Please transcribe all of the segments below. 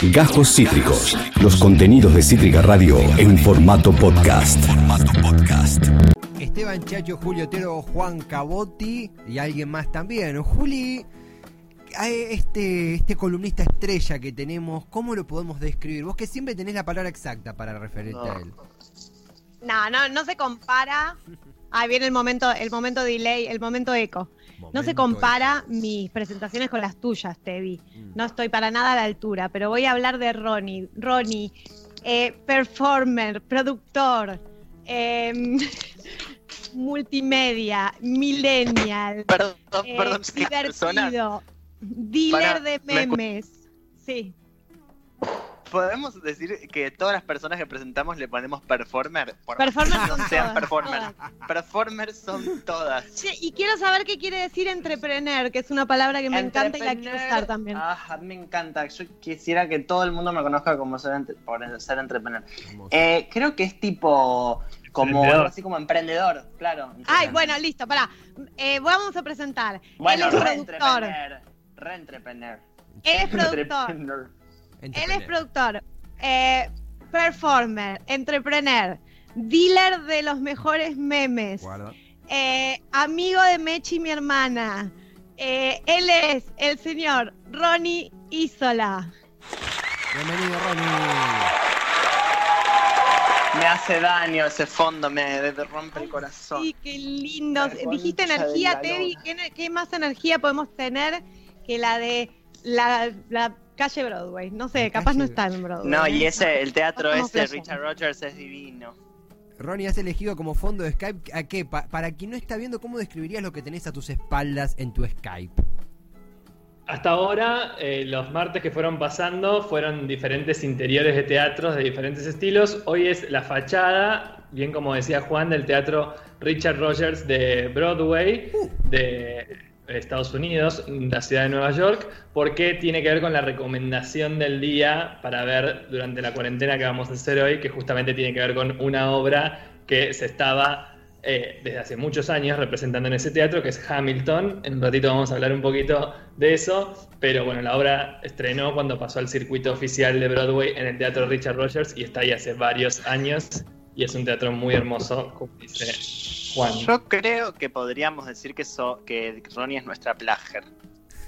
Gajos Cítricos. Los contenidos de Cítrica Radio en formato podcast. Esteban Chacho, Julio Otero, Juan Cabotti y alguien más también. Juli, este, este columnista estrella que tenemos, ¿cómo lo podemos describir? Vos que siempre tenés la palabra exacta para referirte a él. No, no, no se compara. Ahí viene el momento, el momento delay, el momento eco. No se compara mis presentaciones con las tuyas, Tevi. Mm. No estoy para nada a la altura, pero voy a hablar de Ronnie. Ronnie, eh, performer, productor, em, multimedia, millennial, perdón, eh, perdón, divertido, dealer de memes. Sí. ¿Podemos decir que todas las personas que presentamos le ponemos performer? performer son sean performer. Performers son todas. y quiero saber qué quiere decir entrepreneur, que es una palabra que me encanta y la quiero usar también. Ah, me encanta. Yo quisiera que todo el mundo me conozca como ser, por ser entrepreneur. Eh, creo que es tipo como así como emprendedor, claro. Ay, bueno, listo, pará. Eh, vamos a presentar. Bueno, reentrepreneur. Reentrepreneur. Es productor. Él es productor, eh, performer, entrepreneur, dealer de los mejores memes, eh, amigo de Mechi, mi hermana. Eh, él es el señor Ronnie Isola. Bienvenido, Ronnie. Me hace daño ese fondo, me rompe el corazón. Sí, qué lindo. Dijiste energía, Teddy. ¿Qué, más energía podemos tener que la de la calle Broadway. No sé, capaz no está en Broadway. No, y ese, el teatro ese, Richard Rogers, es divino. Ronnie, has elegido como fondo de Skype a qué? para quien no está viendo, ¿cómo describirías lo que tenés a tus espaldas en tu Skype? Hasta ahora, eh, los martes que fueron pasando fueron diferentes interiores de teatros de diferentes estilos. Hoy es la fachada, bien como decía Juan, del teatro Richard Rogers de Broadway, uh. de Estados Unidos, la ciudad de Nueva York, porque tiene que ver con la recomendación del día para ver durante la cuarentena que vamos a hacer hoy, que justamente tiene que ver con una obra que se estaba eh, desde hace muchos años representando en ese teatro, que es Hamilton. En un ratito vamos a hablar un poquito de eso, pero bueno, la obra estrenó cuando pasó al circuito oficial de Broadway en el Teatro Richard Rogers y está ahí hace varios años y es un teatro muy hermoso, como dice Juan. Yo creo que podríamos decir que, que Ronnie es nuestra plager.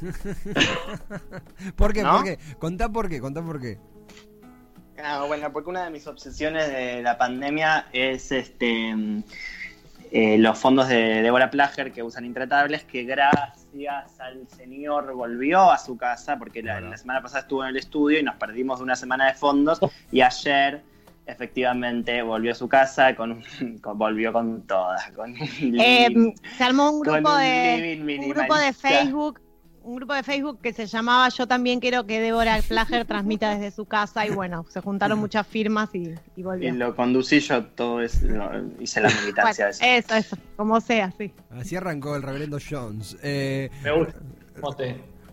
¿Por qué? ¿Por qué? Contá por qué, contá por qué. Ah, bueno, porque una de mis obsesiones de la pandemia es este eh, los fondos de Deborah Plager que usan Intratables, que gracias al señor volvió a su casa, porque la, la, semana pasada estuvo en el estudio y nos perdimos de una semana de fondos, y ayer efectivamente volvió a su casa, con, volvió con todas. Con eh, se armó un grupo, de, un grupo de Facebook un grupo de Facebook que se llamaba Yo también quiero que Débora Plager transmita desde su casa y bueno, se juntaron muchas firmas y, y volvió. Y lo conducí yo, todo es, hice la militancia. eso. eso, eso, como sea, sí. Así arrancó el reverendo Jones. Eh, Me gusta.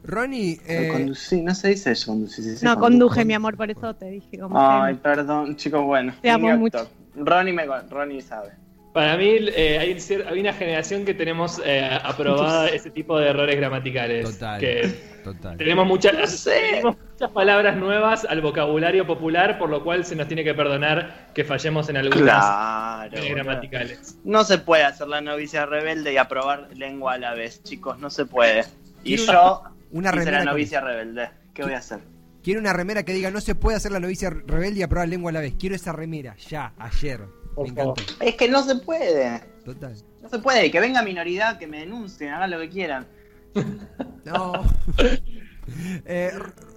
Ronnie. Eh... no se dice eso, no, conduje, mi amor, por eso te dije. Como Ay, perdón, chicos, bueno. Te amo mucho. Ronnie, me, Ronnie sabe. Para mí eh, hay, hay, una generación que tenemos eh, aprobada ese tipo de errores gramaticales. Total. Que total. Tenemos, muchas, tenemos muchas palabras nuevas al vocabulario popular, por lo cual se nos tiene que perdonar que fallemos en algunas claro, gramaticales. No se puede hacer la novicia rebelde y aprobar lengua a la vez, chicos, no se puede. Y yo una remera. la novicia rebelde. ¿Qué voy a hacer? Quiero una remera que diga no se puede hacer la novicia rebelde y aprobar lengua a la vez. Quiero esa remera, ya, ayer. Me. Es que no se puede. Total. No se puede. Que venga minoridad, que me denuncien, hagan lo que quieran. no. eh,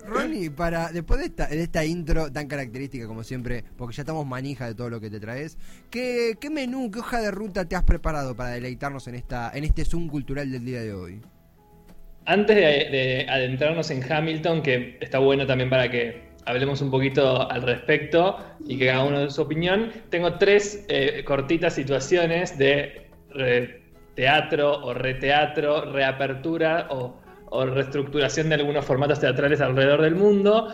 Ronnie, para después de esta, de esta intro tan característica como siempre, porque ya estamos manija de todo lo que te traes, ¿qué, qué menú, qué hoja de ruta te has preparado para deleitarnos en esta en este Zoom cultural del día de hoy? Antes de, adentrarnos en Hamilton, que está bueno también para que hablemos un poquito al respecto y que cada uno dé su opinión, tengo tres eh, cortitas situaciones de teatro o reteatro, reapertura o, reestructuración de algunos formatos teatrales alrededor del mundo.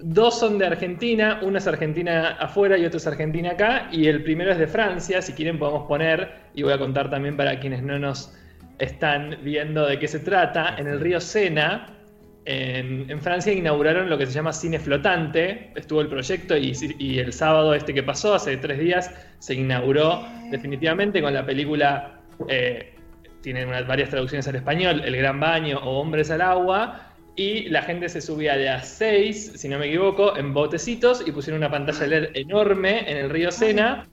Dos son de Argentina, una es Argentina afuera y otra es Argentina acá, y el primero es de Francia, si quieren podemos poner, y voy a contar también para quienes no nos están viendo de qué se trata. En el río Sena, en, Francia inauguraron lo que se llama cine flotante. Estuvo el proyecto y, y, el sábado este que pasó, hace tres días, se inauguró definitivamente con la película, eh, tienen varias traducciones al español, El Gran Baño o Hombres al Agua. Y la gente se subía de a seis, si no me equivoco, en botecitos y pusieron una pantalla LED enorme en el río Sena.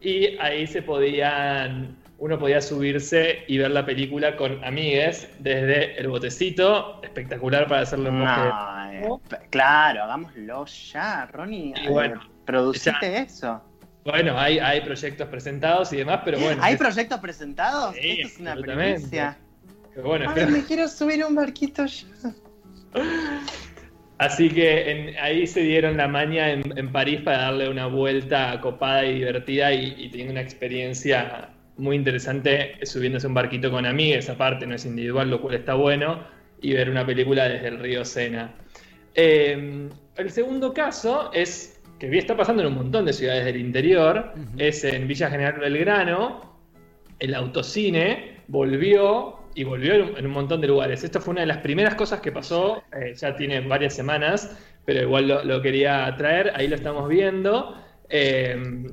Y ahí se podían uno podía subirse y ver la película con amigues desde el botecito, espectacular para hacerlo en no, eh, Claro, hagámoslo ya, Ronnie. Y bueno, produciste eso. Bueno, hay, hay proyectos presentados y demás, pero bueno. ¿Hay proyectos presentados? Sí, es una primicia. bueno, Ay, me quiero subir un barquito ya. Así que ahí se dieron la maña en, París para darle una vuelta copada y divertida y, y teniendo una experiencia muy interesante subiéndose un barquito con amigos, aparte no es individual, lo cual está bueno, y ver una película desde el río Sena. Eh, el segundo caso es que está pasando en un montón de ciudades del interior, es en Villa General Belgrano, el autocine volvió y volvió en un montón de lugares. Esto fue una de las primeras cosas que pasó, eh, ya tiene varias semanas, pero igual lo, quería traer, ahí lo estamos viendo. Eh,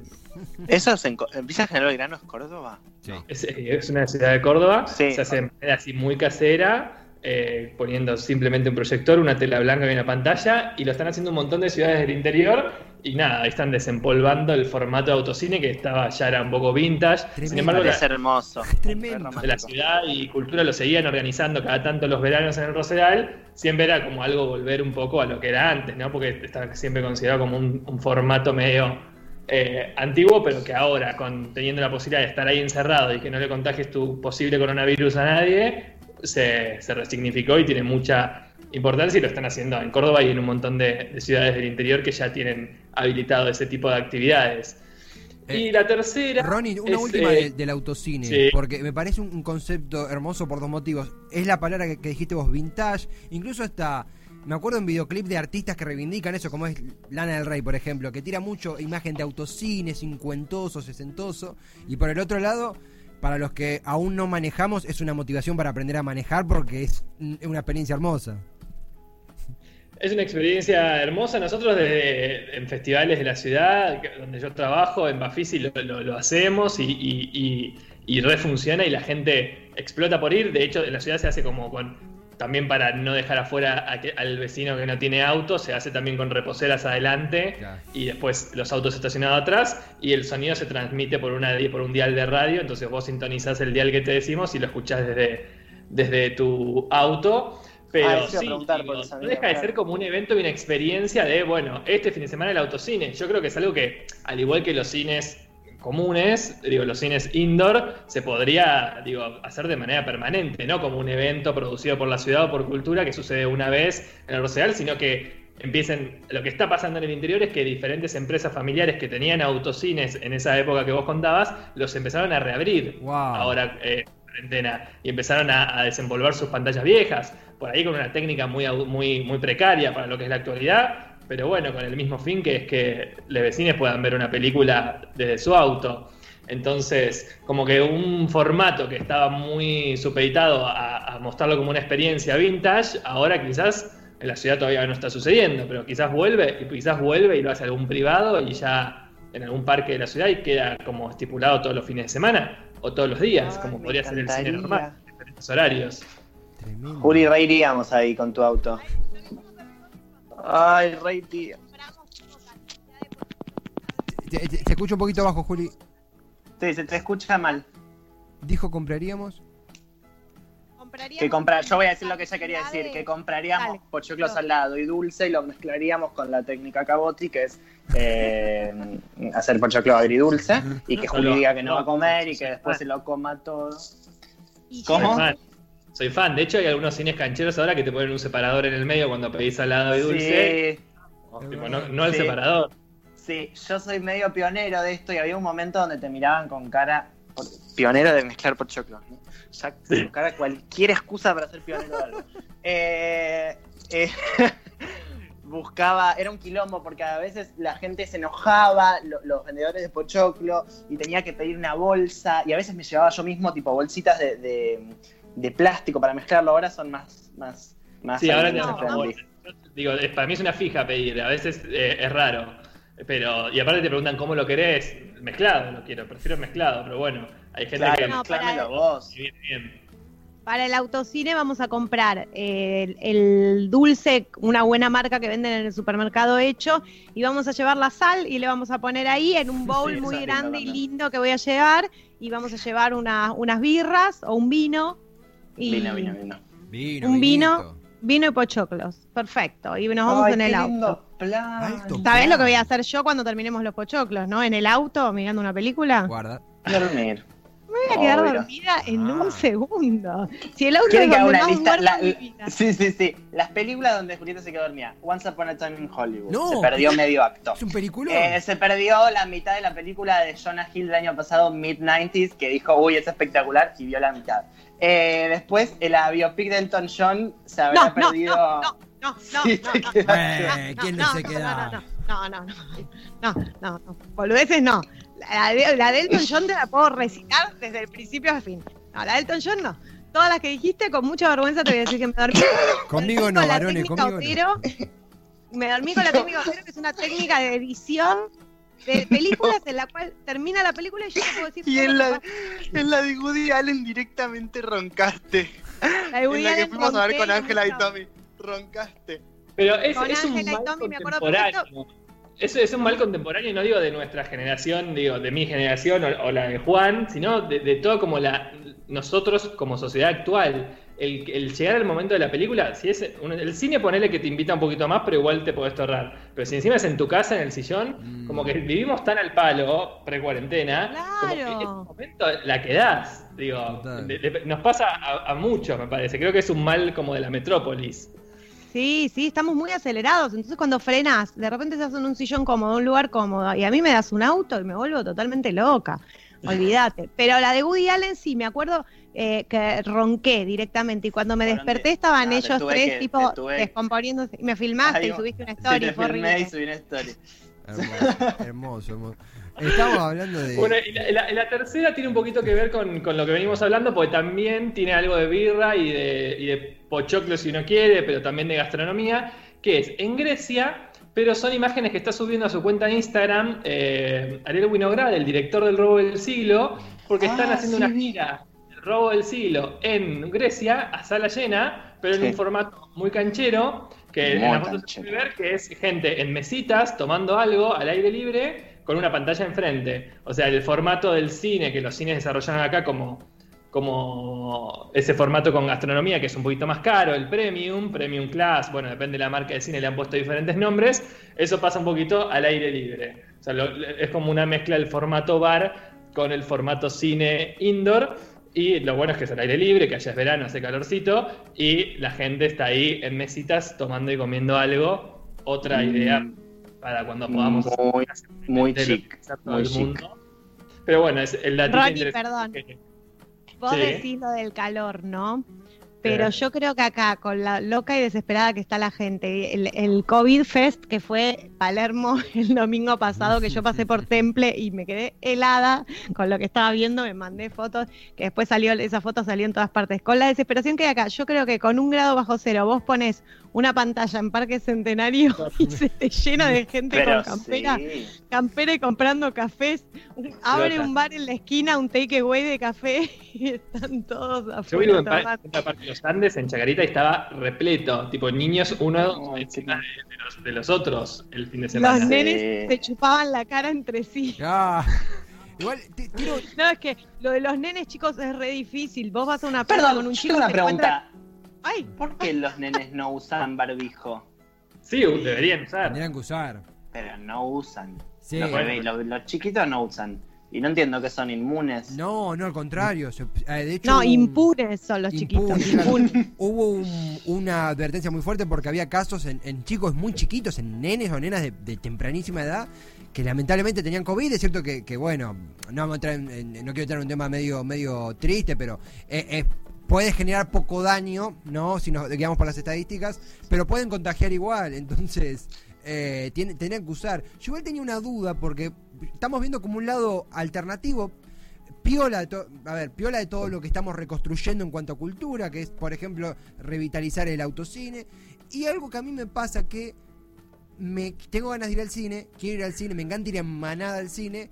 ¿Eso es en, Villa General Belgrano es Córdoba? Sí. Es, una ciudad de Córdoba. Se hace de manera así muy casera, eh, poniendo simplemente un proyector, una tela blanca y una pantalla. Y lo están haciendo un montón de ciudades del interior. Y nada, están desempolvando el formato de autocine que estaba ya era un poco vintage. Sin embargo, es hermoso. Tremendo. De la ciudad y cultura lo seguían organizando cada tanto los veranos en el Rosedal. Siempre era como algo volver un poco a lo que era antes, ¿no? Porque estaba siempre considerado como un formato medio eh, antiguo, pero que ahora, con, teniendo la posibilidad de estar ahí encerrado y que no le contagies tu posible coronavirus a nadie, se, resignificó y tiene mucha importancia y lo están haciendo en Córdoba y en un montón de, ciudades del interior que ya tienen habilitado ese tipo de actividades. y eh, la tercera. Ronnie, una última eh, del autocine, porque me parece un, concepto hermoso por dos motivos. Es la palabra que, que dijiste vos, vintage, incluso hasta me acuerdo en videoclip de artistas que reivindican eso, como es Lana del Rey, por ejemplo, que tira mucho imagen de autocine, cincuentoso, sesentoso. Y por el otro lado, para los que aún no manejamos, es una motivación para aprender a manejar porque es una experiencia hermosa. Es una experiencia hermosa. Nosotros desde, en festivales de la ciudad, donde yo trabajo, en Bafisi, lo, hacemos y, y refunciona y la gente explota por ir. De hecho, en la ciudad se hace como con también para no dejar afuera al vecino que no tiene auto, se hace también con reposeras adelante y después los autos estacionados atrás y el sonido se transmite por, una, por un dial de radio, entonces vos sintonizás el dial que te decimos y lo escuchás desde, desde tu auto. Pero ah, sí, no deja de ser como un evento y una experiencia de, bueno, este fin de semana el autocine. Yo creo que es algo que, al igual que los cines comunes, digo, los cines indoor, se podría digo, hacer de manera permanente, no como un evento producido por la ciudad o por cultura que sucede una vez en el Rosedal, sino que empiecen, lo que está pasando en el interior es que diferentes empresas familiares que tenían autocines en esa época que vos contabas, los empezaron a reabrir ahora eh, cuarentena y empezaron a, a, desenvolver sus pantallas viejas, por ahí con una técnica muy, muy, muy precaria para lo que es la actualidad, pero bueno, con el mismo fin que es que los vecinos puedan ver una película desde su auto. Entonces, como que un formato que estaba muy supeditado a, mostrarlo como una experiencia vintage, ahora quizás en la ciudad todavía no está sucediendo, pero quizás vuelve, y quizás vuelve y lo hace algún privado y ya en algún parque de la ciudad y queda como estipulado todos los fines de semana o todos los días, como podría ser el cine normal, en diferentes horarios. Juli, reiríamos ahí con tu auto. Ay, rey tío. Te, escucho un poquito bajo, Juli. Sí, se te escucha mal. Dijo compraríamos. Que comprar, yo voy a decir lo que ella quería decir, que compraríamos pochoclo salado y dulce y lo mezclaríamos con la técnica Caboti, que es eh, hacer pochoclo agridulce y que Juli diga que no va a comer y que después se lo coma todo. ¿Cómo? Soy fan. De hecho, hay algunos cines cancheros ahora que te ponen un separador en el medio cuando pedís salado y dulce. Sí. no, el separador. Sí, yo soy medio pionero de esto y había un momento donde te miraban con cara pionero de mezclar por choclo. Ya con cara cualquier excusa para ser pionero de algo. Eh, eh, buscaba, era un quilombo porque a veces la gente se enojaba, los vendedores de pochoclo, y tenía que pedir una bolsa, y a veces me llevaba yo mismo tipo bolsitas de de plástico para mezclarlo. Ahora son más, más, Más Sí, ahora no. Digo, para mí es una fija pedir, a veces eh, es raro. Pero, y aparte te preguntan cómo lo querés, mezclado lo quiero, prefiero mezclado, pero bueno, hay gente Claro, que No, para- mezclámelo vos. Viene bien. Para el autocine vamos a comprar eh, el, el dulce, una buena marca que venden en el supermercado hecho, y vamos a llevar la sal y le vamos a poner ahí en un bowl Sí, muy grande y lindo que voy a llevar, y vamos a llevar una- unas birras o un vino. Y Vino, vino, vino. Vino, Un vino. vinito. Vino y pochoclos. Perfecto. Y nos vamos Ay, en el auto. ¿Sabés lo que voy a hacer yo cuando terminemos los pochoclos, no? En el auto, mirando una película. Guarda. Dormir. Me voy a quedar Obvio. dormida en Ah. un segundo. Si el auto que haga donde una más lista. la- sí, sí, sí. Las películas donde Julieta se quedó dormida. Once Upon a Time in Hollywood. No. Se perdió medio acto. Es un peliculón. Eh, se perdió la mitad de la película de Jonah Hill del año pasado, Mid-90s, que dijo, uy, es espectacular, y vio la mitad. Eh, después, el biopic de Elton John se habrá No, no, perdido. no, no, no, no, Sí, no, no. Eh, ¿quién no se queda? No, no, no, no, no, no, no, boludeces no. La de, la de Elton John te la puedo recitar desde el principio al fin. No, la de Elton John no. Todas las que dijiste, con mucha vergüenza te voy a decir que me dormí. Conmigo no, con la varones, técnica conmigo no. Otero. Me dormí con la técnica Otero, que es una técnica de edición de películas en la cual termina la película y yo te puedo decir Y en la, en la de Woody Allen directamente roncaste. La de Woody En la que Allen fuimos a ver con Ángela y. Tommy. Roncaste. Pero es, Con es un Ángela y mal Tommy, me acuerdo contemporáneo. Es, es un mal contemporáneo, no digo de nuestra generación, digo de mi generación o, o la de Juan, sino de, de todo como la nosotros como sociedad actual. El, el llegar al momento de la película, si es un- el cine ponele que te invita un poquito más, pero igual te podés torrar. Pero si encima es en tu casa, en el sillón, Mm. como que vivimos tan al palo, pre-cuarentena, como que en ese Claro. momento la quedás. Digo, Total. de- de- nos pasa a, a muchos, me parece. Creo que es un mal como de la metrópolis. Sí, sí, estamos muy acelerados. Entonces cuando frenas, de repente estás en un sillón cómodo, un lugar cómodo, y a mí me das un auto y me vuelvo totalmente loca. Olvídate. Pero la de Woody Allen sí, me acuerdo eh, que ronqué directamente y cuando me desperté de- estaban ah, ellos tres que- tipo descomponiéndose. Y me filmaste Ay, y subiste una story, fue filmé y subí una story. Hermoso, hermoso, hermoso. Estamos hablando de. Bueno, y la, la- la tercera tiene un poquito que ver con, con lo que venimos hablando, porque también tiene algo de birra y de, y de pochoclo si uno quiere, pero también de gastronomía, que es en Grecia, pero son imágenes que está subiendo a su cuenta de Instagram eh, Ariel Winograd, el director del robo del siglo, porque están Ah, haciendo sí, una gira del robo del siglo en Grecia, a sala llena, pero en un formato muy canchero, que en Muy la foto se puede ver que es gente en mesitas tomando algo al aire libre con una pantalla enfrente. O sea, el formato del cine que los cines desarrollaron acá como, como ese formato con gastronomía que es un poquito más caro, el premium, premium class, bueno, depende de la marca de cine, le han puesto diferentes nombres, eso pasa un poquito al aire libre. O sea, lo- es como una mezcla del formato bar con el formato cine indoor. Y lo bueno es que es al aire libre, que allá es verano, hace calorcito, y la gente está ahí en mesitas tomando y comiendo algo. Otra Mm. idea para cuando podamos Muy, hacer muy chic, organizar todo muy el chic. mundo. Pero bueno, es el datito Ronnie, perdón. que- Vos Sí. decís lo del calor, ¿no? Pero yo creo que acá, con la loca y desesperada que está la gente, el, el COVID Fest que fue Palermo el domingo pasado, que yo pasé por Temple y me quedé helada con lo que estaba viendo, me mandé fotos, que después salió, esa foto salió en todas partes. Con la desesperación que hay acá, yo creo que con un grado bajo cero vos pones una pantalla en Parque Centenario y se te llena de gente Pero con campera sí. campera y comprando cafés. Abre un bar en la esquina, un takeaway de café y están todos Yo afuera vivo tomando. en Chacarita, y estaba repleto. Tipo, niños uno encima de, de los, de los otros el fin de semana. Los Sí. nenes se chupaban la cara entre sí. Ah, igual, te- tiro. No, es que lo de los nenes, chicos, es re difícil. Vos vas a una Perdón, con un chico tengo una pregunta. Ay, ¿Por qué los nenes no usan barbijo? Sí, deberían usar. Tendrían que usar. Pero no usan. Sí. Los, bebés, los, los chiquitos no usan. Y no entiendo que son inmunes. No, no, al contrario. se- eh, de hecho, no, un- impunes son los impunes, chiquitos. impunes. Hubo un- una advertencia muy fuerte porque había casos en, en chicos muy chiquitos, en nenes o nenas de, de tempranísima edad, que lamentablemente tenían COVID. Es cierto que, que, bueno, no vamos a entrar en, en- no quiero entrar en un tema medio, medio triste, pero eh, eh, puede generar poco daño, ¿no? Si nos guiamos por las estadísticas, pero pueden contagiar igual. Entonces, eh, tiene- tendrían que usar. Yo igual tenía una duda porque estamos viendo como un lado alternativo piola de a ver, piola de todo lo que estamos reconstruyendo en cuanto a cultura, que es, por ejemplo, revitalizar el autocine. Y algo que a mí me pasa que me tengo ganas de ir al cine, quiero ir al cine, me encanta ir en manada al cine,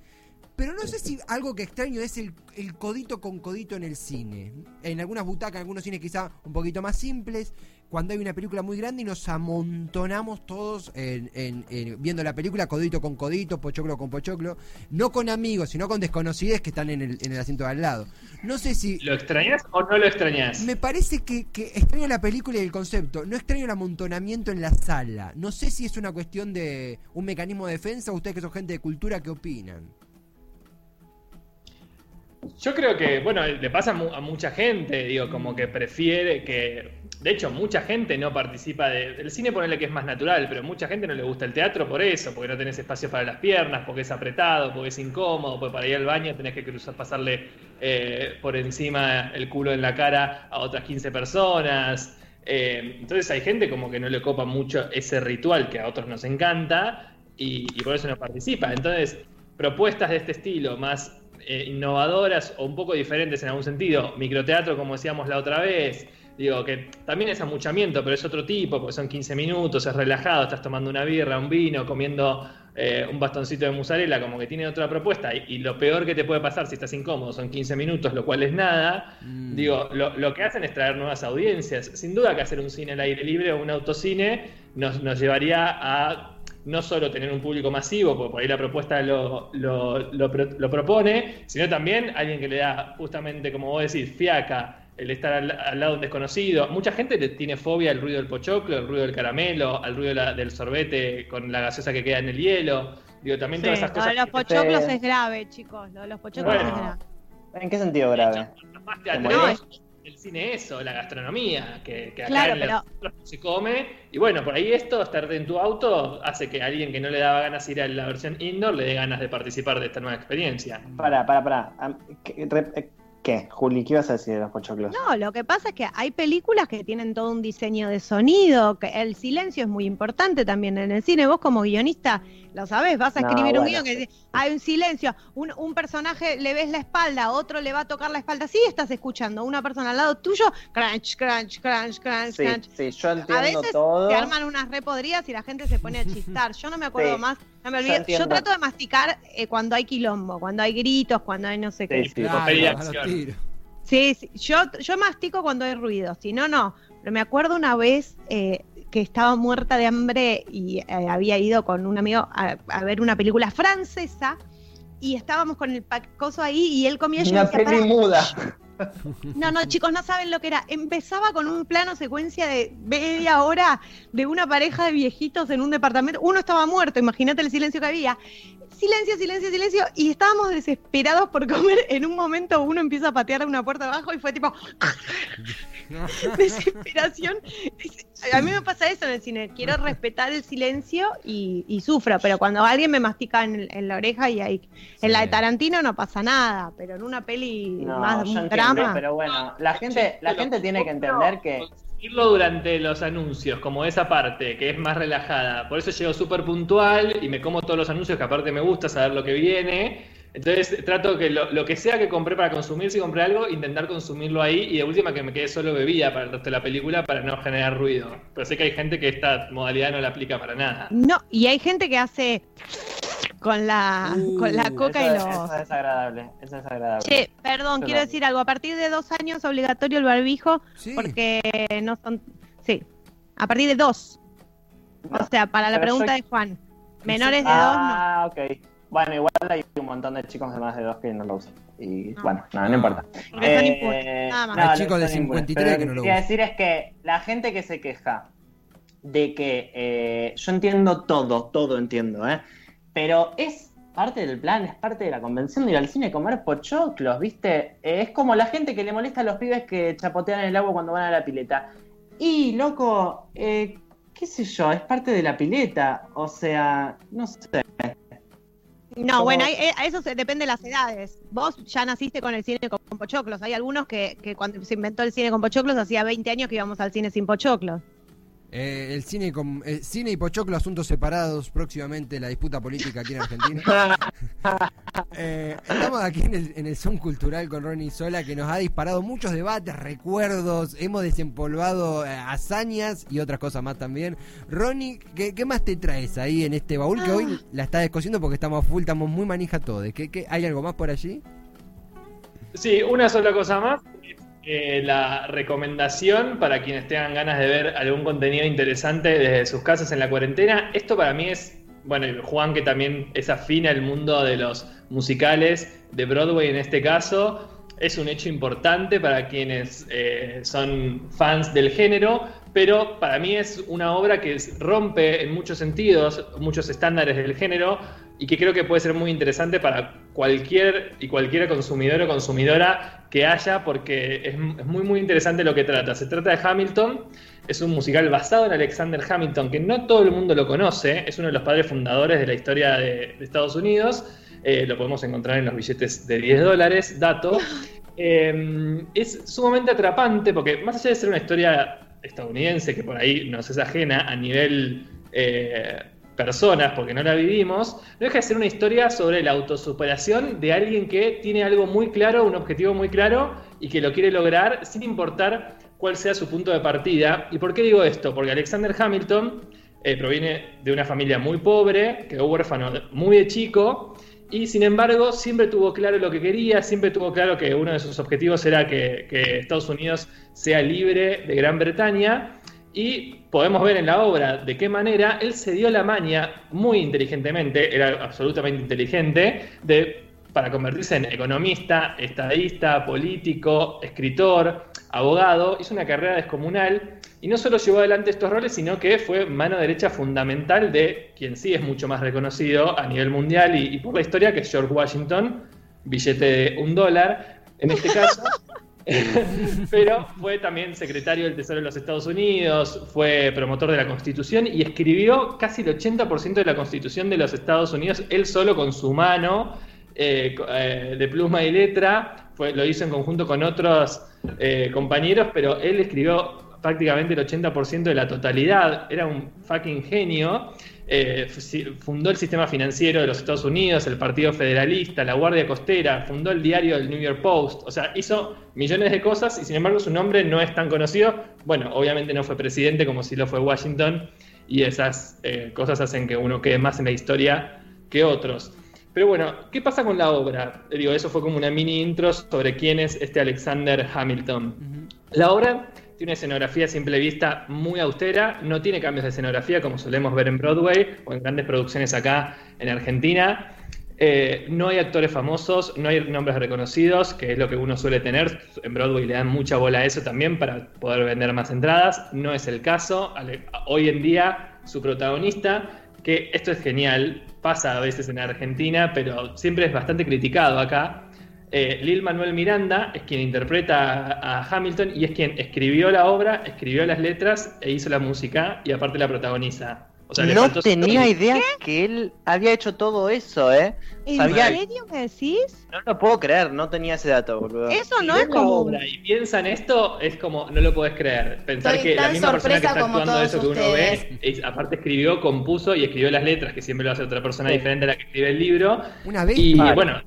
pero no sé si algo que extraño es el codito con codito en el cine. En algunas butacas, en algunos cines quizá un poquito más simples, cuando hay una película muy grande y nos amontonamos todos en- en- en- viendo la película codito con codito, pochoclo con pochoclo, no con amigos, sino con desconocidos que están en el, en el asiento de al lado. No sé si... ¿Lo extrañas o no lo extrañas? Me parece que, que extraño la película y el concepto, no extraño el amontonamiento en la sala. No sé si es una cuestión de un mecanismo de defensa o ustedes que son gente de cultura, ¿qué opinan? Yo creo que, bueno, le pasa a mucha gente, digo, como que prefiere que. De hecho, mucha gente no participa de- del cine, ponerle que es más natural, pero mucha gente no le gusta el teatro por eso, porque no tenés espacio para las piernas, porque es apretado, porque es incómodo, porque para ir al baño tenés que cruzar, pasarle eh, por encima el culo en la cara a otras 15 personas. Eh, entonces hay gente como que no le copa mucho ese ritual que a otros nos encanta y, y por eso no participa. Entonces, propuestas de este estilo, más eh, innovadoras o un poco diferentes en algún sentido, microteatro como decíamos la otra vez, digo que también es amuchamiento, pero es otro tipo, porque son 15 minutos, es relajado, estás tomando una birra, un vino, comiendo eh, un bastoncito de mozzarella, como que tiene otra propuesta, y, y lo peor que te puede pasar si estás incómodo son 15 minutos, lo cual es nada, Mm. digo, lo, lo que hacen es traer nuevas audiencias, sin duda que hacer un cine al aire libre o un autocine nos, nos llevaría a no solo tener un público masivo, porque por ahí la propuesta lo, lo, lo lo propone, sino también alguien que le da justamente, como vos decís, fiaca, el estar al, al lado de un desconocido. Mucha gente le tiene fobia al ruido del pochoclo, al ruido del caramelo, al ruido de la- del sorbete con la gaseosa que queda en el hielo. Digo, también Sí, todas esas lo cosas. de los pochoclos Sí. es grave, chicos. Lo de los pochoclos Bueno. es grave. ¿En qué sentido grave? Lo más el cine eso, la gastronomía, que, que acá Claro, en la- no se come. Y bueno, por ahí esto, estar en tu auto, hace que alguien que no le daba ganas de ir a la versión indoor le dé ganas de participar de esta nueva experiencia. Para, para, para. Am- ¿Qué, re- eh, ¿Qué? Juli, ¿qué ibas a decir de los pochoclos? No, lo que pasa es que hay películas que tienen todo un diseño de sonido, que el silencio es muy importante también en el cine. Vos como guionista, lo sabés, vas a No, escribir un bueno, guion que dice, hay un silencio, un, un personaje le ves la espalda, otro le va a tocar la espalda, sí estás escuchando, una persona al lado tuyo, crunch, crunch, crunch, crunch, Sí, crunch. sí, yo A entiendo veces todo. te arman unas repodrías y la gente se pone a chistar. Yo no me acuerdo Sí, más, no me olvido. Yo, trato de masticar eh, cuando hay quilombo, cuando hay gritos, cuando hay no sé qué. Claro, a. Sí, sí, yo, yo mastico cuando hay ruido, si no, no. Pero me acuerdo una vez eh, que estaba muerta de hambre y eh, había ido con un amigo a, a ver una película francesa y estábamos con el pacoso ahí y él comía y yo Una decía, peli "Pará". muda. No, no, chicos, no saben lo que era. Empezaba con un plano secuencia de media hora de una pareja de viejitos en un departamento. Uno estaba muerto, imagínate el silencio que había. Silencio, silencio, silencio. Y estábamos desesperados por comer. En un momento uno empieza a patear una puerta abajo y fue tipo desesperación. A mí me pasa eso en el cine. Quiero respetar el silencio y, y sufro. Pero cuando alguien me mastica en, en la oreja y hay, en la de. Tarantino no pasa nada. Pero en una peli No, más entiendo, drama. pero bueno, la gente, la gente tiene que entender que Irlo durante los anuncios, como esa parte, que es más relajada. Por eso llego súper puntual y me como todos los anuncios, que aparte me gusta saber lo que viene. Entonces trato que lo, lo que sea que compré para consumir, si compré algo, intentar consumirlo ahí y de última que me quede solo bebida para el resto de la película para no generar ruido. Pero sé que hay gente que esta modalidad no la aplica para nada. No, y hay gente que hace con la, Uh, con la coca y los... eso es desagradable. Eso es desagradable. Che, perdón, Perdón. quiero decir algo. A partir de dos años obligatorio el barbijo Sí. porque no son... Sí, a partir de dos. No. O sea, para la pregunta yo- de Juan. Menores de dos, no. Ah, ok. Bueno, igual hay un montón de chicos de más de dos que no lo usan. Y No. bueno, no, no importa. Porque son Eh, impunes, nada más. Hay no, chicos de son impunes. 53 Pero que lo no lo quería usan. decir es que la gente que se queja de que eh, yo entiendo todo, todo entiendo, ¿eh? Pero es parte del plan, es parte de la convención de ir al cine a comer pochoclos, ¿viste? Eh, es como la gente que le molesta a los pibes que chapotean en el agua cuando van a la pileta. Y, loco, eh, qué sé yo, es parte de la pileta. O sea, no sé. No, como- bueno, hay- eh, a eso se, depende de las edades. Vos ya naciste con el cine con pochoclos. Hay algunos que, que cuando se inventó el cine con pochoclos hacía 20 años que íbamos al cine sin pochoclos. Eh, el cine, con, eh, cine y Pochoclo, asuntos separados, próximamente la disputa política aquí en Argentina. Eh, estamos aquí en el, en el Son Cultural con Ronnie Sola, que nos ha disparado muchos debates, recuerdos, hemos desempolvado eh, hazañas y otras cosas más también. Ronnie, ¿qué, qué más te traes ahí en este baúl que hoy la estás descosiendo porque estamos a full, estamos muy manija todos? ¿Qué, qué, ¿Hay algo más por allí? Sí, una sola cosa más. Eh, la recomendación para quienes tengan ganas de ver algún contenido interesante desde sus casas en la cuarentena. Esto para mí es, bueno, Juan que también es afín al mundo de los musicales de Broadway en este caso, es un hecho importante para quienes eh, son fans del género, pero para mí es una obra que rompe en muchos sentidos muchos estándares del género y que creo que puede ser muy interesante para cualquier y cualquier consumidor o consumidora que haya, porque es, es, muy muy interesante lo que trata. Se trata de Hamilton, es un musical basado en Alexander Hamilton, que no todo el mundo lo conoce, es uno de los padres fundadores de la historia de, de Estados Unidos, eh, lo podemos encontrar en los billetes de 10 dólares, dato. Eh, es sumamente atrapante, porque más allá de ser una historia estadounidense, que por ahí nos es ajena a nivel... Eh, personas, porque no la vivimos, no deja de ser una historia sobre la autosuperación de alguien que tiene algo muy claro, un objetivo muy claro y que lo quiere lograr sin importar cuál sea su punto de partida. ¿Y por qué digo esto? Porque Alexander Hamilton eh, proviene de una familia muy pobre, quedó huérfano muy de chico y sin embargo siempre tuvo claro lo que quería, siempre tuvo claro que uno de sus objetivos era que, que Estados Unidos sea libre de Gran Bretaña y podemos ver en la obra de qué manera él se dio la maña muy inteligentemente, era absolutamente inteligente, de, para convertirse en economista, estadista, político, escritor, abogado. Hizo una carrera descomunal y no solo llevó adelante estos roles, sino que fue mano derecha fundamental de quien sí es mucho más reconocido a nivel mundial y, y por la historia, que es George Washington, billete de un dólar. En este caso. pero fue también secretario del Tesoro de los Estados Unidos, fue promotor de la Constitución y escribió casi el 80% de la Constitución de los Estados Unidos, él solo con su mano, eh, eh, de pluma y letra, lo hizo en conjunto con otros eh, compañeros, pero él escribió prácticamente el 80% de la totalidad, era un fucking genio. Eh, fundó el sistema financiero de los Estados Unidos, el Partido Federalista, la Guardia Costera, fundó el diario del New York Post, o sea, hizo millones de cosas y sin embargo su nombre no es tan conocido. Bueno, obviamente no fue presidente como si lo fue Washington y esas eh, cosas hacen que uno quede más en la historia que otros. Pero bueno, ¿qué pasa con la obra? Digo, eso fue como una mini intro sobre quién es este Alexander Hamilton. Uh -huh. La obra tiene una escenografía a simple vista muy austera, no tiene cambios de escenografía como solemos ver en Broadway o en grandes producciones acá en Argentina. Eh, no hay actores famosos, no hay nombres reconocidos, que es lo que uno suele tener. En Broadway le dan mucha bola a eso también para poder vender más entradas. No es el caso. Hoy en día, su protagonista, que esto es genial, pasa a veces en Argentina, pero siempre es bastante criticado acá, eh, Lil Manuel Miranda es quien interpreta a, a, Hamilton y es quien escribió la obra, escribió las letras e hizo la música y aparte la protagoniza. O sea, no tenía idea ¿Qué? que él había hecho todo eso, ¿eh? ¿En Sabía... serio me decís? No lo puedo creer, no tenía ese dato, boludo. Eso no es como. Obra y piensa en esto, es como, no lo puedes creer. Pensar Estoy que la misma persona que está actuando eso que uno ve, es, aparte escribió, compuso y escribió las letras, que siempre lo hace otra persona sí. diferente a la que escribe el libro. Una vez. Y vale. bueno,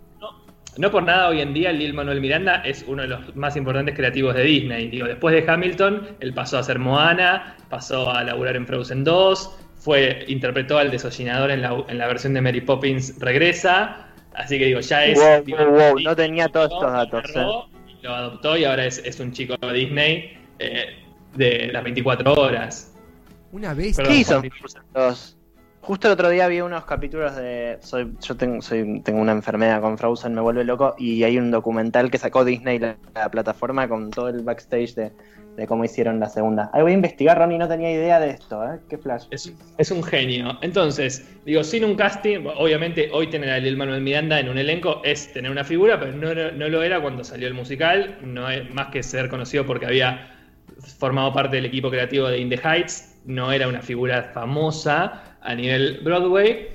no por nada hoy en día Lil Manuel Miranda es uno de los más importantes creativos de Disney. Digo, después de Hamilton, él pasó a ser Moana, pasó a laburar en Frozen 2, fue, interpretó al desollinador en la, en la versión de Mary Poppins Regresa. Así que digo, ya es. Wow, digo, wow, wow. no tenía todos estos datos. Eh. Lo adoptó y ahora es, es un chico de Disney eh, de las 24 horas. Una vez. ¿Qué hizo? Justo el otro día vi unos capítulos de. Soy, yo tengo, una enfermedad con Frozen, me vuelve loco. Y hay un documental que sacó Disney, la, la plataforma, con todo el backstage de, cómo hicieron la segunda. Ahí voy a investigar, Ronnie, no tenía idea de esto, ¿eh? Qué flash. Es, un genio. Entonces, digo, sin un casting, obviamente hoy tener a Lil Manuel Miranda en un elenco es tener una figura, pero no, no, no lo era cuando salió el musical. No es más que ser conocido porque había formado parte del equipo creativo de In the Heights. No era una figura famosa a nivel Broadway.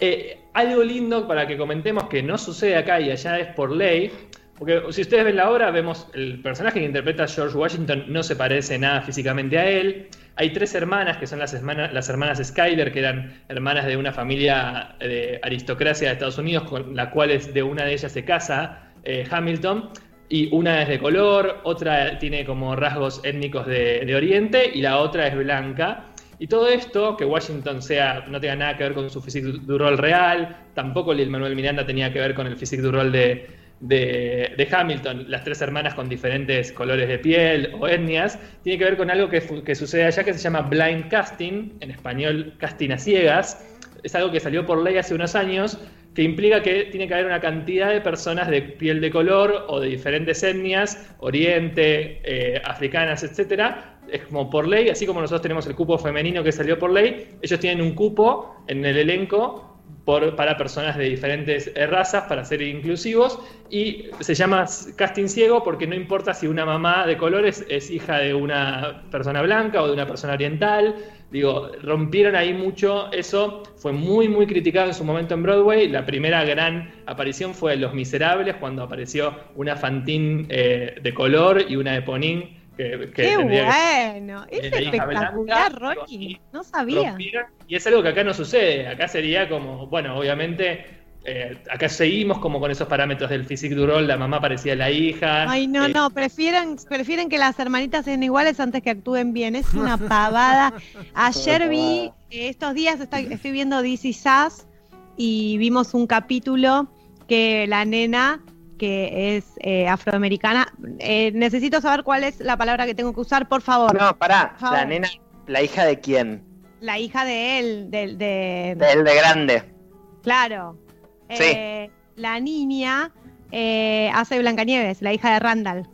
Eh, algo lindo para que comentemos que no sucede acá y allá es por ley, Porque si ustedes ven la obra, vemos el personaje que interpreta George Washington no se parece nada físicamente a él. Hay tres hermanas que son las, hermanas, las hermanas Skyler, que eran hermanas de una familia de aristocracia de Estados Unidos, con la cual es de una de ellas se casa eh, Hamilton. Y una es de color, otra tiene como rasgos étnicos de Oriente y la otra es blanca. Y todo esto, que Washington sea, no tenga nada que ver con su physique du rol real, tampoco Lil Manuel Miranda tenía que ver con el physique du rol de, de, Hamilton, las tres hermanas con diferentes colores de piel o etnias, tiene que ver con algo que, que, sucede allá que se llama blind casting, en español casting a ciegas. Es algo que salió por ley hace unos años, que implica que tiene que haber una cantidad de personas de piel de color o de diferentes etnias, oriente, eh, africanas, etcétera. Es como por ley, así como nosotros tenemos el cupo femenino que salió por ley, ellos tienen un cupo en el elenco para personas de diferentes eh, razas, para ser inclusivos, y se llama casting ciego porque no importa si una mamá de colores es hija de una persona blanca o de una persona oriental, digo, rompieron ahí mucho eso, fue muy, muy criticado en su momento en Broadway, la primera gran aparición fue Los Miserables, cuando apareció una Fantine eh, de color y una de Qué bueno, es espectacular, Rocky. No sabía. Y es algo que acá no sucede. Acá sería como, bueno, obviamente, eh, acá seguimos como con esos parámetros del physique du rol, la mamá parecía la hija. Ay, no, eh, no, prefieren, prefieren que las hermanitas sean iguales antes que actúen bien. Es una pavada. Ayer vi, estos días estoy, estoy viendo DC Sass y vimos un capítulo que la nena que es eh, afroamericana. Eh, necesito saber cuál es la palabra que tengo que usar, por favor. No, pará, la nena, ¿la hija de quién? La hija de él, del de... Del de grande. Claro. Sí. Eh, la niña hace Blancanieves, la hija de Randall.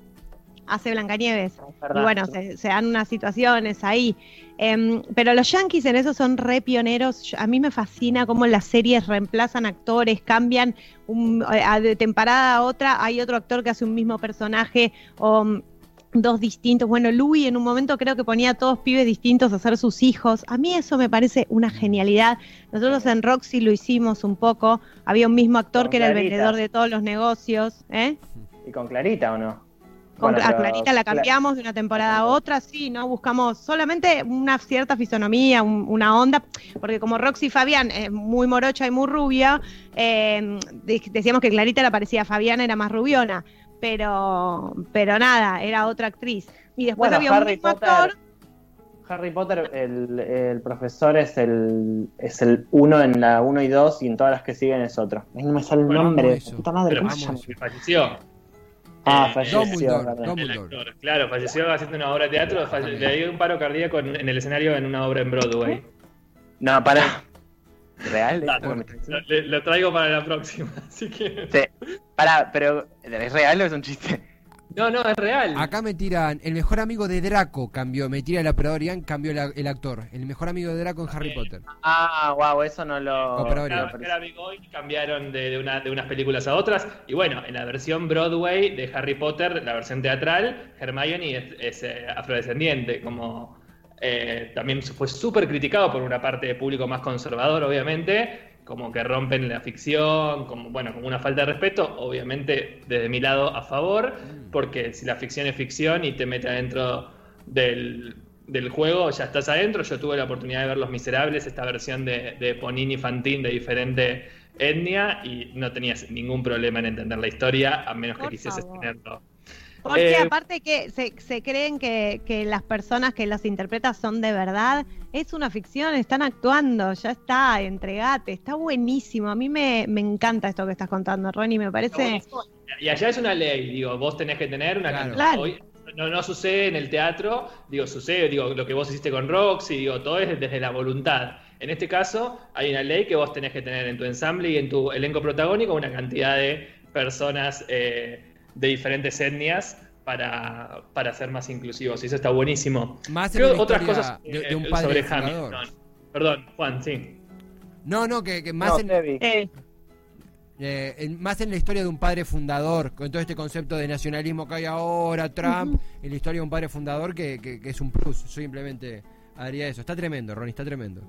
Hace Blancanieves. y bueno, se, se dan unas situaciones ahí. Eh, pero los yankees en eso son re pioneros. A mí me fascina cómo las series reemplazan actores, cambian un, de temporada a otra. Hay otro actor que hace un mismo personaje o um, dos distintos. Bueno, Louis en un momento creo que ponía a todos pibes distintos a ser sus hijos. A mí eso me parece una genialidad. Nosotros en Roxy lo hicimos un poco. Había un mismo actor Con que era el vendedor de todos los negocios. ¿eh? ¿Y con Clarita o no? Con- a Clarita la cambiamos de una temporada a otra, sí, ¿no? Buscamos solamente una cierta fisonomía, un- una onda, porque como Roxy Fabián es muy morocha y muy rubia, eh, de- decíamos que Clarita la parecía a Fabián, era más rubiona, pero, pero nada, era otra actriz. Y después Bueno, había un mismo Potter, actor, Harry Potter, el, el profesor es el es el uno en la 1 y 2 y en todas las que siguen es otro. Ay, no me sale el Bueno, nombre. Puta madre, Pero ¿cómo vamos? Ah, Eh, falleció. Dumbledore, verdad. Dumbledore. El actor, claro, falleció haciendo una obra de teatro, falle- le dio un paro cardíaco en, en el escenario en una obra en Broadway. No, pará. ¿Real? Lo, le- lo traigo para la próxima, así que... Sí. Pará, pero ¿es real o es un chiste? No, no, es real. Acá me tiran, el mejor amigo de Draco cambió, me tira el operador Ian, cambió la- el actor. El mejor amigo de Draco en Harry Potter. Ah, wow, eso no lo. Operador Ian. cambiaron de, de una- de unas películas a otras. Y bueno, en la versión Broadway de Harry Potter, la versión teatral, Hermione es, es, eh, afrodescendiente, como eh, también fue súper criticado por una parte de público más conservador, obviamente, como que rompen la ficción, como bueno, como una falta de respeto, obviamente desde mi lado a favor, porque si la ficción es ficción y te mete adentro del, del juego, ya estás adentro. Yo tuve la oportunidad de ver Los Miserables, esta versión de, de Ponini Fantín de diferente etnia, y no tenías ningún problema en entender la historia, a menos que Por quisieses favor. tenerlo. Porque Eh, aparte que se, se creen que, que las personas que los interpretan son de verdad, es una ficción, están actuando, ya está, entregate, está buenísimo. A mí me, me encanta esto que estás contando, Ronnie, me parece... Y allá es una ley, digo, vos tenés que tener una Claro. cantidad. Claro. hoy- no, no sucede en el teatro, digo, sucede, digo, lo que vos hiciste con Roxy, digo, todo es desde la voluntad. En este caso, hay una ley que vos tenés que tener en tu ensamble y en tu elenco protagónico una cantidad de personas eh, de diferentes etnias para, para ser más inclusivos. Y eso está buenísimo. Más en Creo otras historia cosas de, eh, de un padre sobre fundador. Hamilton. Perdón, Juan, sí. No, no, que, que más, No, en, Tevi. Eh, eh, en- más en la historia de un padre fundador, con todo este concepto de nacionalismo que hay ahora, Trump, en la historia de un padre fundador que, que- que es un plus. Yo simplemente haría eso. Está tremendo, Ronnie, está tremendo.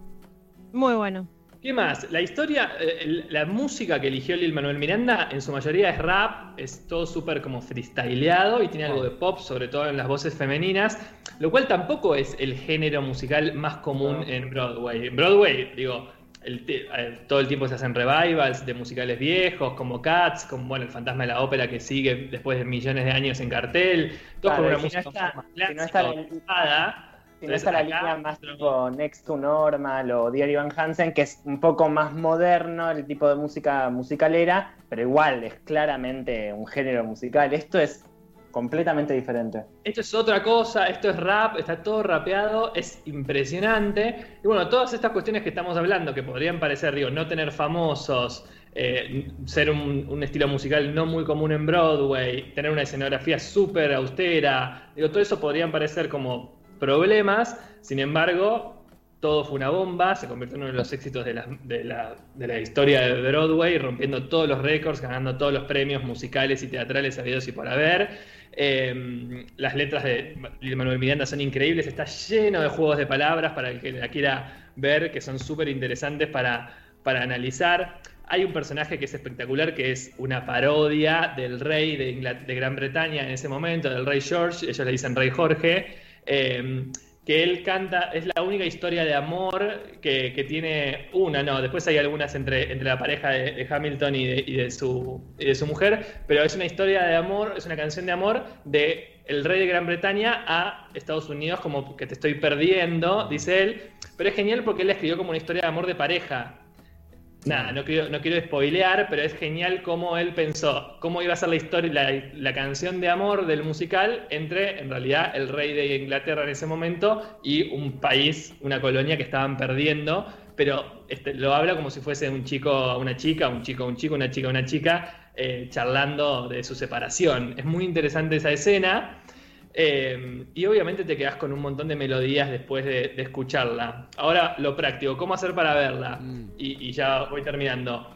muy bueno. ¿Qué más? La historia, eh, el- la música que eligió Lil Manuel Miranda en su mayoría es rap, es todo súper como freestyleado y tiene algo de pop, sobre todo en las voces femeninas, lo cual tampoco es el género musical más común en Broadway. En Broadway, digo, el eh, todo el tiempo se hacen revivals de musicales viejos, como Cats, como bueno, el fantasma de la ópera que sigue después de millones de años en cartel, todo Claro, con una si no música está- más si no está clásica, la-. Si no está la línea más tipo Next to Normal o Diary Van Hansen, que es un poco más moderno, el tipo de música musicalera, pero igual es claramente un género musical. Esto es completamente diferente. Esto es otra cosa, esto es rap, está todo rapeado, es impresionante. Y bueno, todas estas cuestiones que estamos hablando, que podrían parecer, digo, no tener famosos, eh, ser un, un estilo musical no muy común en Broadway, tener una escenografía súper austera, digo, todo eso podrían parecer como problemas, sin embargo, todo fue una bomba, se convirtió en uno de los éxitos de la, de la- de la historia de Broadway, rompiendo todos los récords, ganando todos los premios musicales y teatrales habidos y por haber. Eh, las letras de Manuel Miranda son increíbles, está lleno de juegos de palabras para el que la quiera ver, que son súper interesantes para, para analizar. Hay un personaje que es espectacular, que es una parodia del rey de Gran Bretaña en ese momento, del rey George, ellos le dicen rey Jorge, eh, que él canta, es la única historia de amor que, que tiene una, no, después hay algunas entre, entre la pareja de, Hamilton y de, su, de su mujer, pero es una historia de amor, es una canción de amor de el rey de Gran Bretaña a Estados Unidos, como que te estoy perdiendo, dice él, pero es genial porque él la escribió como una historia de amor de pareja. Nada, no quiero, no quiero spoilear, pero es genial cómo él pensó cómo iba a ser la historia, la, la canción de amor del musical entre, en realidad, el rey de Inglaterra en ese momento y un país, una colonia que estaban perdiendo, pero este, lo habla como si fuese un chico, una chica, un chico, un chico, una chica, una chica, eh, charlando de su separación. Es muy interesante esa escena. Eh, y obviamente te quedas con un montón de melodías después de, de escucharla. Ahora lo práctico, ¿cómo hacer para verla? Mm. Y, y ya voy terminando.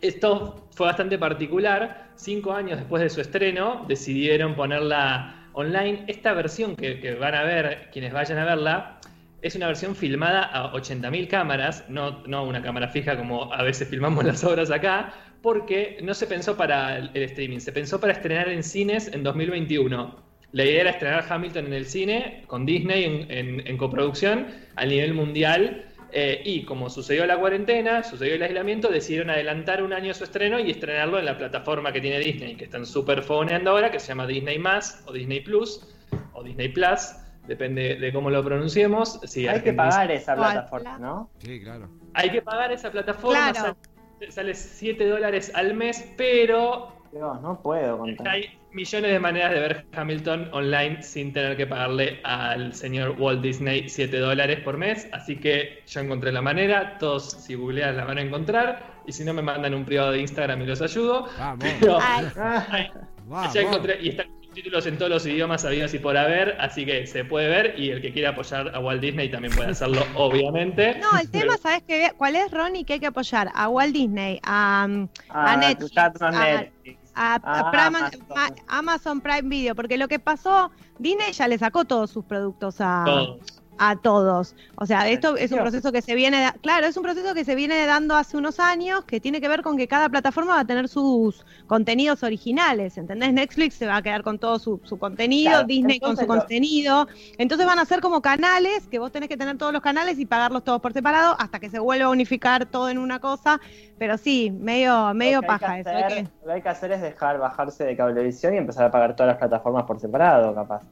Esto fue bastante particular. Cinco años después de su estreno, decidieron ponerla online. Esta versión que, que van a ver, quienes vayan a verla, es una versión filmada a 80.000 cámaras, no, no una cámara fija como a veces filmamos las obras acá, porque no se pensó para el, el streaming, se pensó para estrenar en cines en 2021. La idea era estrenar Hamilton en el cine con Disney en, en- en coproducción a nivel mundial. eh, y como sucedió la cuarentena, sucedió el aislamiento, decidieron adelantar un año su estreno y estrenarlo en la plataforma que tiene Disney, que están súper foneando ahora, que se llama Disney Más o Disney Plus o Disney Plus, depende de cómo lo pronunciemos. Hay que pagar esa plataforma. ¿no? Sí, claro. Hay que pagar esa plataforma, Claro. sale, sale 7 dólares al mes, pero Dios, no puedo contar. hay millones de maneras de ver Hamilton online sin tener que pagarle al señor Walt Disney 7 dólares por mes. Así que yo encontré la manera. Todos, si googlean, la van a encontrar. Y si no, me mandan un privado de Instagram y los ayudo. Vamos. Pero Ay, ay, Vamos. ya encontré. Y están subtítulos en todos los idiomas habidos y por haber. Así que se puede ver. Y el que quiera apoyar a Walt Disney también puede hacerlo, obviamente. No, el tema, ¿sabes qué? ¿Cuál es, Ronnie? Que hay que apoyar a Walt Disney, a, um, a Ah, Netflix, ya no a- Netflix. A, Ah, Prime- Amazon. Prime Video, porque lo que pasó, Disney ya le sacó todos sus productos a, Todos. A todos. O sea, esto es un proceso que se viene, claro, es un proceso que se viene dando hace unos años, que tiene que ver con que cada plataforma va a tener sus contenidos originales, ¿entendés? Netflix se va a quedar con todo su, su contenido, Claro, Disney con su contenido, entonces van a ser como canales, que vos tenés que tener todos los canales y pagarlos todos por separado hasta que se vuelva a unificar todo en una cosa, pero sí, medio, medio paja eso. hay hacer- que- Lo que hay que hacer es dejar bajarse de cablevisión y empezar a pagar todas las plataformas por separado, capaz.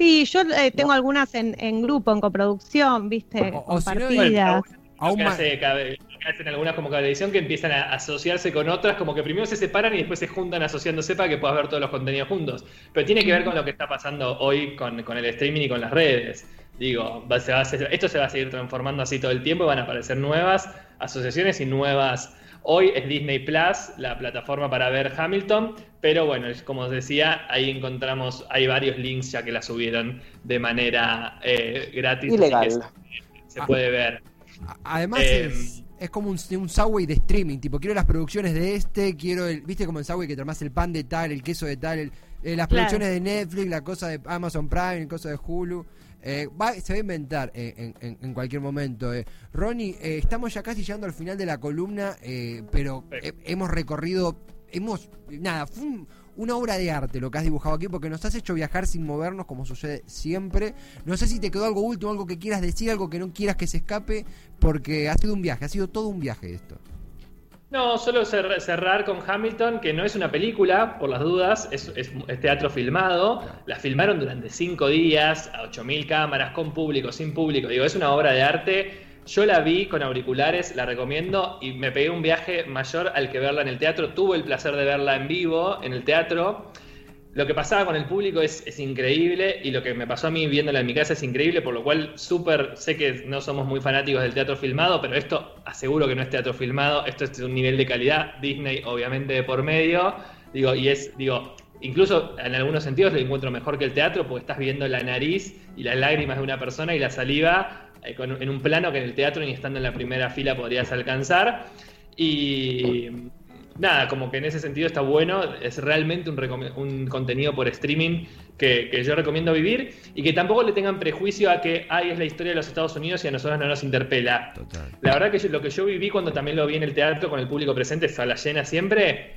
Sí, yo eh, tengo algunas en, en grupo, en coproducción, viste, O- o si no, Aún que, más. hace hacen algunas como cablevisión que empiezan a asociarse con otras, como que primero se separan y después se juntan asociándose para que puedas ver todos los contenidos juntos. Pero tiene que ver con lo que está pasando hoy con, con el streaming y con las redes. Digo, va- se va esto se va a seguir transformando así todo el tiempo y van a aparecer nuevas asociaciones y nuevas. Hoy es Disney Plus, la plataforma para ver Hamilton, pero bueno, es como os decía, ahí encontramos, hay varios links ya que la subieron de manera eh, gratis. así Ilegal. que se- se puede ver. Además Eh, es, es como un, un subway de streaming, tipo, quiero las producciones de este, quiero el, viste como en subway que te armás el pan de tal, el queso de tal, el- eh, las Claro. producciones de Netflix, la cosa de Amazon Prime, el cosa de Hulu. Eh, va- se va a inventar eh, en, en- en cualquier momento. eh. Ronnie, eh, estamos ya casi llegando al final de la columna, eh, pero hemos recorrido, hemos, nada, fue un- una obra de arte lo que has dibujado aquí, porque nos has hecho viajar sin movernos, como sucede siempre. No sé si te quedó algo último, algo que quieras decir, algo que no quieras que se escape, porque ha sido un viaje, ha sido todo un viaje esto. No, solo cer- cerrar con Hamilton, que no es una película, por las dudas, es, es- es teatro filmado. La filmaron durante cinco días, a 8.000 cámaras, con público, sin público. Digo, es una obra de arte. Yo la vi con auriculares, la recomiendo y me pegué un viaje mayor al que verla en el teatro. Tuve el placer de verla en vivo en el teatro. Lo que pasaba con el público es, es increíble y lo que me pasó a mí viéndola en mi casa es increíble, por lo cual súper sé que no somos muy fanáticos del teatro filmado, pero esto aseguro que no es teatro filmado, esto es un nivel de calidad, Disney obviamente de por medio, digo, y es, digo, incluso en algunos sentidos lo encuentro mejor que el teatro porque estás viendo la nariz y las lágrimas de una persona y la saliva eh, con- en un plano que en el teatro ni estando en la primera fila podrías alcanzar. Y nada, como que en ese sentido está bueno, es realmente un, un contenido por streaming que, que yo recomiendo vivir y que tampoco le tengan prejuicio a que ay, es la historia de los Estados Unidos y a nosotros no nos interpela. Total. La verdad que yo- lo que yo viví cuando también lo vi en el teatro con el público presente, sala llena siempre,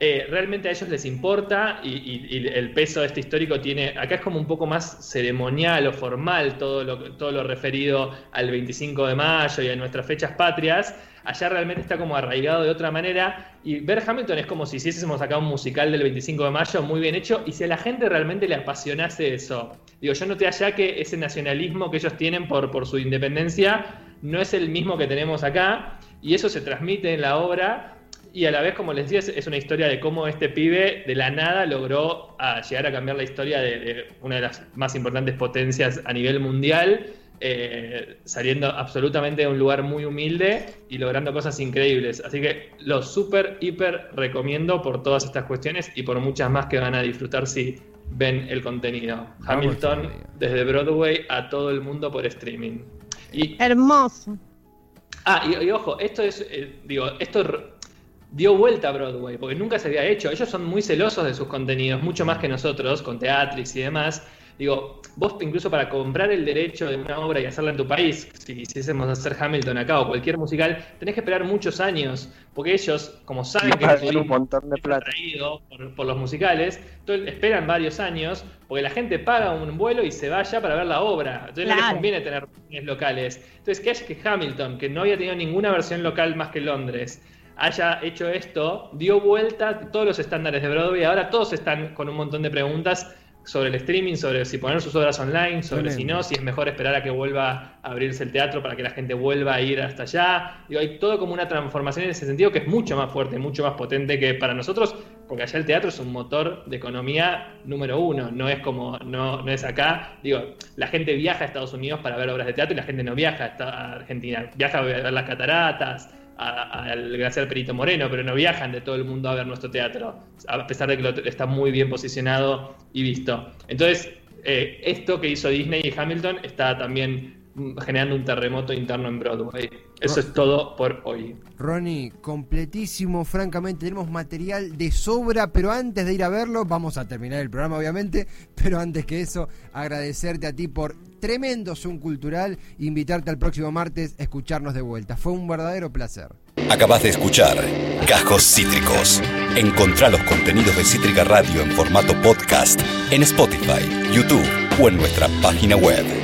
eh, realmente a ellos les importa y, y- y el peso de este histórico tiene, acá es como un poco más ceremonial o formal todo lo, todo lo referido al 25 de mayo y a nuestras fechas patrias, allá realmente está como arraigado de otra manera. Y ver Hamilton es como si hiciésemos acá un musical del 25 de mayo muy bien hecho. Y si a la gente realmente le apasionase eso. Digo, yo noté allá que ese nacionalismo que ellos tienen por, por su independencia no es el mismo que tenemos acá. Y eso se transmite en la obra. Y a la vez, como les decía, es, una historia de cómo este pibe de la nada logró ah, llegar a cambiar la historia de una de las más importantes potencias a nivel mundial, eh, saliendo absolutamente de un lugar muy humilde y logrando cosas increíbles. Así que lo súper, hiper recomiendo por todas estas cuestiones y por muchas más que van a disfrutar si ven el contenido. Hamilton desde Broadway a todo el mundo por streaming. Y Hermoso. Ah, y, y ojo, esto es, eh, digo, esto dio vuelta a Broadway, porque nunca se había hecho. Ellos son muy celosos de sus contenidos, mucho más que nosotros, con Teatrix y demás. Digo, vos incluso para comprar el derecho de una obra y hacerla en tu país, si quisiésemos hacer Hamilton acá o cualquier musical, tenés que esperar muchos años, porque ellos, como saben que Pagan un montón de plata. atraído por, por los musicales, entonces esperan varios años, porque la gente paga un vuelo y se vaya para ver la obra. Entonces no les conviene tener versiones locales. Entonces, que haya que Hamilton, que no había tenido ninguna versión local más que Londres, haya hecho esto, dio vuelta a todos los estándares de Broadway. Ahora todos están con un montón de preguntas sobre el streaming, sobre si poner sus obras online, sobre si no, si es mejor esperar a que vuelva a abrirse el teatro para que la gente vuelva a ir hasta allá. Digo, hay todo como una transformación en ese sentido que es mucho más fuerte, mucho más potente que para nosotros, porque allá el teatro es un motor de economía número uno, no es como, no, no es acá. Digo, la gente viaja a Estados Unidos para ver obras de teatro y la gente no viaja a Argentina, viaja a ver las cataratas, a- al glaciar Perito Moreno, pero no viajan de todo el mundo a ver nuestro teatro, a pesar de que lo- está muy bien posicionado y visto. Entonces, eh, esto que hizo Disney y Hamilton está también generando un terremoto interno en Broadway. Eso es todo por hoy. Ronnie, completísimo, francamente, tenemos material de sobra, pero antes de ir a verlo, vamos a terminar el programa obviamente, pero antes que eso, agradecerte a ti por tremendo Zoom cultural invitarte al próximo martes a escucharnos de vuelta. Fue un verdadero placer. Acabas de escuchar Cajos Cítricos. Encontrá los contenidos de Cítrica Radio en formato podcast en Spotify, YouTube o en nuestra página web.